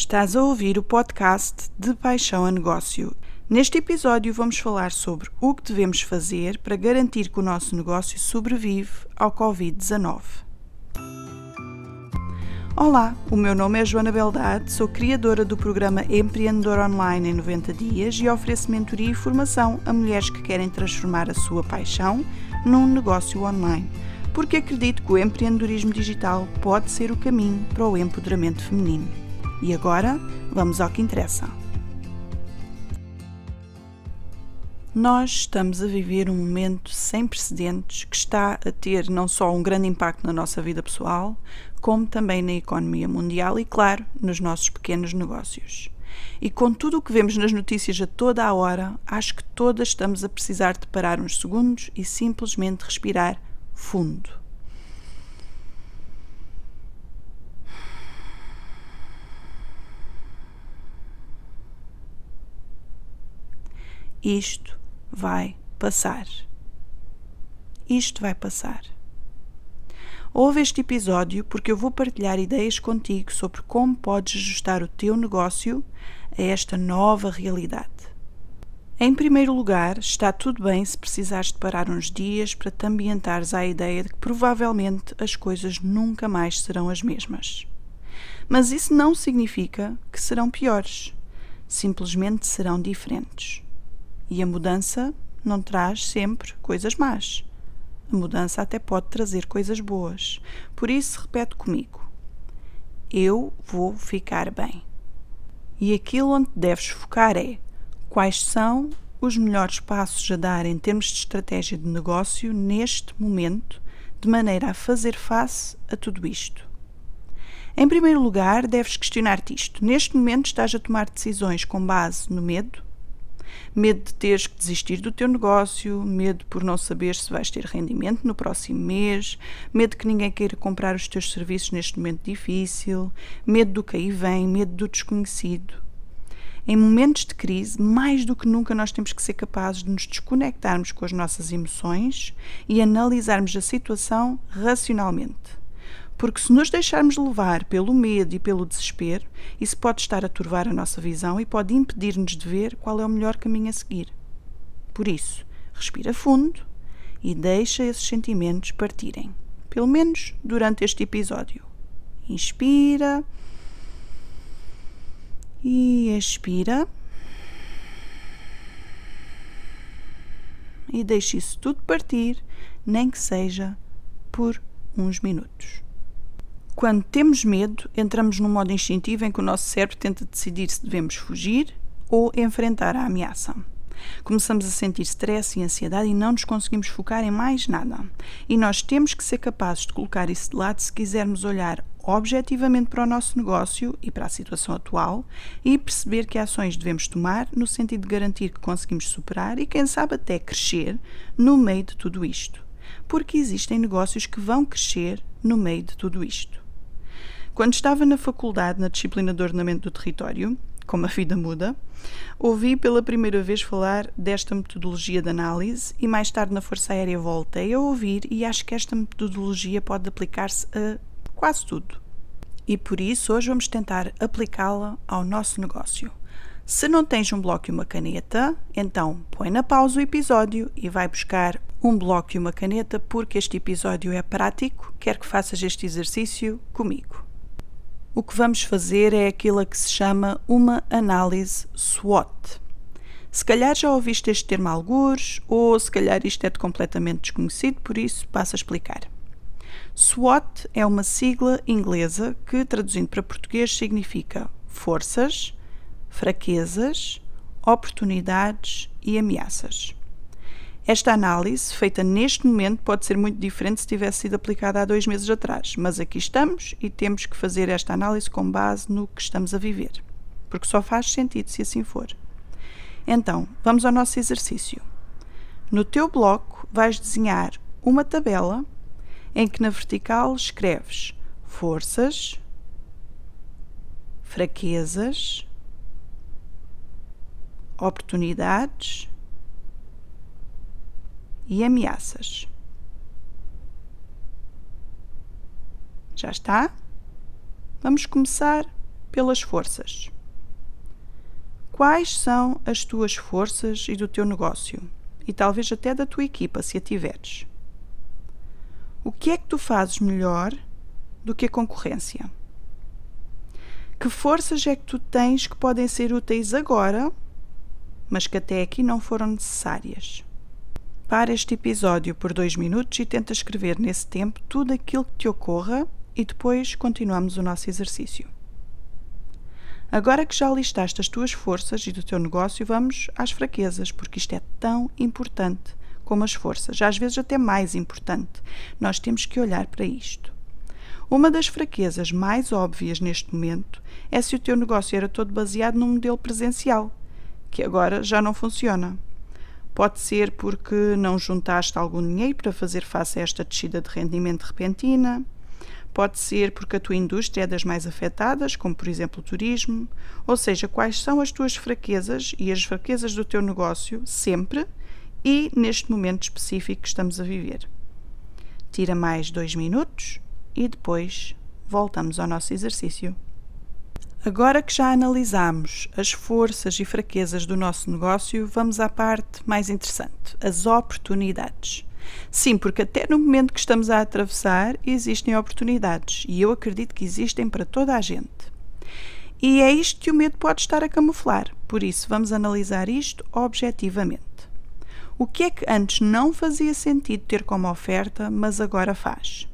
Estás a ouvir o podcast de Paixão a Negócio. Neste episódio vamos falar sobre o que devemos fazer para garantir que o nosso negócio sobrevive ao Covid-19. Olá, o meu nome é Joana Beldade, sou criadora do programa Empreendedor Online em 90 Dias e ofereço mentoria e formação a mulheres que querem transformar a sua paixão num negócio online, porque acredito que o empreendedorismo digital pode ser o caminho para o empoderamento feminino. E agora, vamos ao que interessa. Nós estamos a viver um momento sem precedentes que está a ter não só um grande impacto na nossa vida pessoal, como também na economia mundial e, claro, nos nossos pequenos negócios. E com tudo o que vemos nas notícias a toda a hora, acho que todas estamos a precisar de parar uns segundos e simplesmente respirar fundo. Isto vai passar. Isto vai passar. Ouve este episódio porque eu vou partilhar ideias contigo sobre como podes ajustar o teu negócio a esta nova realidade. Em primeiro lugar, está tudo bem se precisares de parar uns dias para te ambientares à ideia de que provavelmente as coisas nunca mais serão as mesmas. Mas isso não significa que serão piores, simplesmente serão diferentes. E a mudança não traz sempre coisas más. A mudança até pode trazer coisas boas. Por isso, repete comigo: Eu vou ficar bem. E aquilo onde deves focar é quais são os melhores passos a dar em termos de estratégia de negócio neste momento, de maneira a fazer face a tudo isto. Em primeiro lugar, deves questionar-te isto. Neste momento estás a tomar decisões com base no medo, medo de teres que desistir do teu negócio, medo por não saber se vais ter rendimento no próximo mês, medo que ninguém queira comprar os teus serviços neste momento difícil, medo do que aí vem, medo do desconhecido. Em momentos de crise, mais do que nunca, nós temos que ser capazes de nos desconectarmos com as nossas emoções e analisarmos a situação racionalmente. Porque se nos deixarmos levar pelo medo e pelo desespero, isso pode estar a turvar a nossa visão e pode impedir-nos de ver qual é o melhor caminho a seguir. Por isso, respira fundo e deixa esses sentimentos partirem, pelo menos durante este episódio. Inspira e expira. E deixe isso tudo partir, nem que seja por uns minutos. Quando temos medo, entramos num modo instintivo em que o nosso cérebro tenta decidir se devemos fugir ou enfrentar a ameaça. Começamos a sentir stress e ansiedade e não nos conseguimos focar em mais nada. E nós temos que ser capazes de colocar isso de lado se quisermos olhar objetivamente para o nosso negócio e para a situação atual e perceber que ações devemos tomar no sentido de garantir que conseguimos superar e, quem sabe, até crescer no meio de tudo isto. Porque existem negócios que vão crescer no meio de tudo isto. Quando estava na faculdade, na disciplina de ordenamento do território, como a vida muda, ouvi pela primeira vez falar desta metodologia de análise e mais tarde na Força Aérea voltei a ouvir e acho que esta metodologia pode aplicar-se a quase tudo. E por isso hoje vamos tentar aplicá-la ao nosso negócio. Se não tens um bloco e uma caneta, então põe na pausa o episódio e vai buscar um bloco e uma caneta porque este episódio é prático, quero que faças este exercício comigo o que vamos fazer é aquilo que se chama uma análise SWOT. Se calhar já ouviste este termo algures, ou se calhar isto é completamente desconhecido, por isso passo a explicar. SWOT é uma sigla inglesa que, traduzindo para português, significa forças, fraquezas, oportunidades e ameaças. Esta análise, feita neste momento, pode ser muito diferente se tivesse sido aplicada há dois meses atrás, mas aqui estamos e temos que fazer esta análise com base no que estamos a viver, porque só faz sentido se assim for. Então, vamos ao nosso exercício. No teu bloco, vais desenhar uma tabela em que na vertical escreves forças, fraquezas, oportunidades e ameaças. Já está? Vamos começar pelas forças. Quais são as tuas forças e do teu negócio? E talvez até da tua equipa, se a tiveres. O que é que tu fazes melhor do que a concorrência? Que forças é que tu tens que podem ser úteis agora, mas que até aqui não foram necessárias? Para este episódio por dois minutos e tenta escrever nesse tempo tudo aquilo que te ocorra e depois continuamos o nosso exercício. Agora que já listaste as tuas forças e do teu negócio, vamos às fraquezas, porque isto é tão importante como as forças, às vezes até mais importante. Nós temos que olhar para isto. Uma das fraquezas mais óbvias neste momento é se o teu negócio era todo baseado num modelo presencial, que agora já não funciona. Pode ser porque não juntaste algum dinheiro para fazer face a esta descida de rendimento repentina, Pode ser porque a tua indústria é das mais afetadas, como por exemplo o turismo. Ou seja, quais são as tuas fraquezas e as fraquezas do teu negócio, sempre e neste momento específico que estamos a viver. Tira mais dois minutos e depois voltamos ao nosso exercício. Agora que já analisamos as forças e fraquezas do nosso negócio, vamos à parte mais interessante: as oportunidades. Sim, porque até no momento que estamos a atravessar existem oportunidades e eu acredito que existem para toda a gente. E é isto que o medo pode estar a camuflar, por isso vamos analisar isto objetivamente. O que é que antes não fazia sentido ter como oferta, mas agora faz?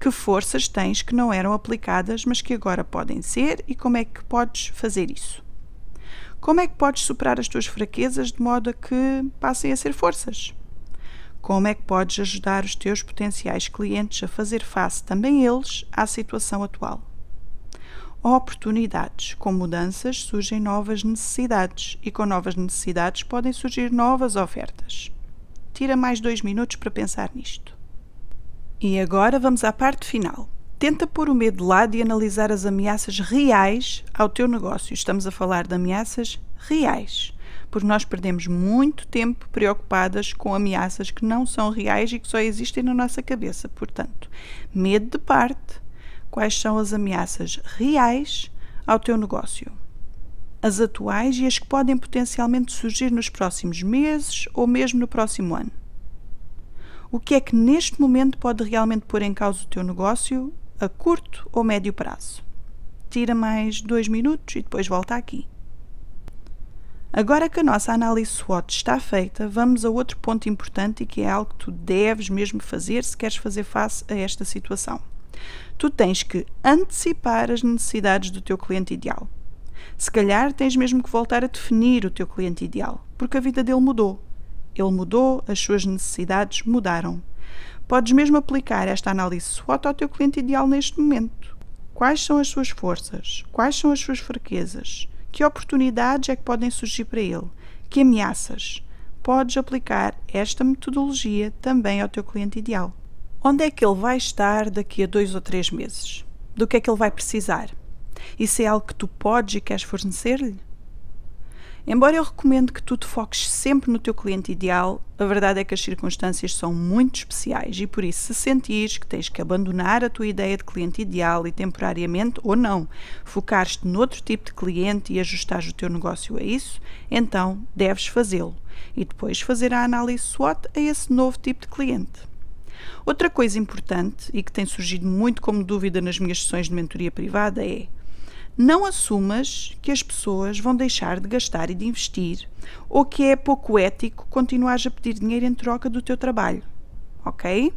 Que forças tens que não eram aplicadas, mas que agora podem ser e como é que podes fazer isso? Como é que podes superar as tuas fraquezas de modo a que passem a ser forças? Como é que podes ajudar os teus potenciais clientes a fazer face também eles à situação atual? Oportunidades. Com mudanças surgem novas necessidades e com novas necessidades podem surgir novas ofertas. Tira mais dois minutos para pensar nisto. E agora vamos à parte final. Tenta pôr o medo de lado e analisar as ameaças reais ao teu negócio. Estamos a falar de ameaças reais porque nós perdemos muito tempo preocupadas com ameaças que não são reais e que só existem na nossa cabeça. Portanto, medo de parte, quais são as ameaças reais ao teu negócio? As atuais e as que podem potencialmente surgir nos próximos meses ou mesmo no próximo ano. O que é que neste momento pode realmente pôr em causa o teu negócio a curto ou médio prazo? Tira mais dois minutos e depois volta aqui. Agora que a nossa análise SWOT está feita, vamos a outro ponto importante e que é algo que tu deves mesmo fazer se queres fazer face a esta situação. Tu tens que antecipar as necessidades do teu cliente ideal. Se calhar tens mesmo que voltar a definir o teu cliente ideal, porque a vida dele mudou. Ele mudou, as suas necessidades mudaram. Podes mesmo aplicar esta análise SWOT ao teu cliente ideal neste momento. Quais são as suas forças? Quais são as suas fraquezas? Que oportunidades é que podem surgir para ele? Que ameaças? Podes aplicar esta metodologia também ao teu cliente ideal. Onde é que ele vai estar daqui a dois ou três meses? Do que é que ele vai precisar? Isso é algo que tu podes e queres fornecer-lhe? Embora eu recomende que tu te foques sempre no teu cliente ideal, a verdade é que as circunstâncias são muito especiais e por isso, se sentires que tens que abandonar a tua ideia de cliente ideal e temporariamente ou não, focar-te noutro tipo de cliente e ajustar o teu negócio a isso, então deves fazê-lo e depois fazer a análise SWOT a esse novo tipo de cliente. Outra coisa importante e que tem surgido muito como dúvida nas minhas sessões de mentoria privada é não assumas que as pessoas vão deixar de gastar e de investir ou que é pouco ético continuares a pedir dinheiro em troca do teu trabalho. Ok?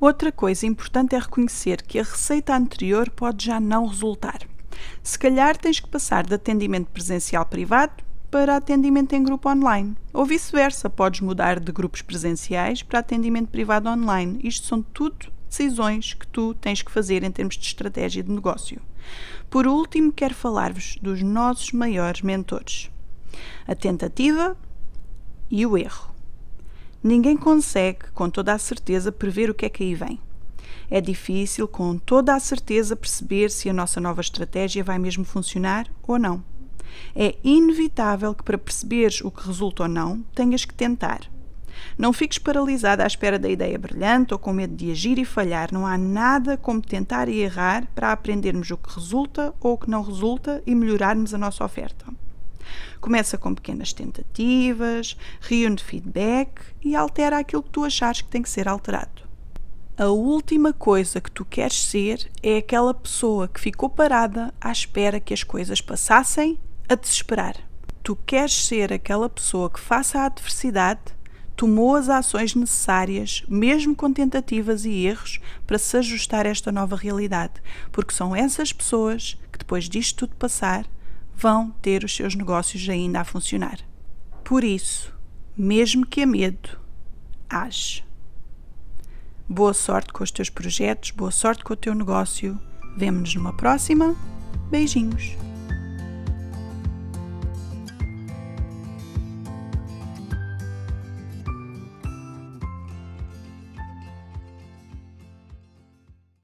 Outra coisa importante é reconhecer que a receita anterior pode já não resultar. Se calhar tens que passar de atendimento presencial privado para atendimento em grupo online. Ou vice-versa, podes mudar de grupos presenciais para atendimento privado online. Isto são tudo decisões que tu tens que fazer em termos de estratégia de negócio. Por último, quero falar-vos dos nossos maiores mentores: a tentativa e o erro. Ninguém consegue, com toda a certeza, prever o que é que aí vem. É difícil, com toda a certeza, perceber se a nossa nova estratégia vai mesmo funcionar ou não. É inevitável que, para perceberes o que resulta ou não, tenhas que tentar. Não fiques paralisado à espera da ideia brilhante ou com medo de agir e falhar. Não há nada como tentar e errar para aprendermos o que resulta ou o que não resulta e melhorarmos a nossa oferta. Começa com pequenas tentativas, reúne feedback e altera aquilo que tu achares que tem que ser alterado. A última coisa que tu queres ser é aquela pessoa que ficou parada à espera que as coisas passassem a desesperar. Tu queres ser aquela pessoa que, faça a adversidade, tomou as ações necessárias, mesmo com tentativas e erros, para se ajustar a esta nova realidade, porque são essas pessoas que, depois disto tudo passar, vão ter os seus negócios ainda a funcionar. Por isso, mesmo que a medo, age. Boa sorte com os teus projetos, boa sorte com o teu negócio. Vemo-nos numa próxima. Beijinhos.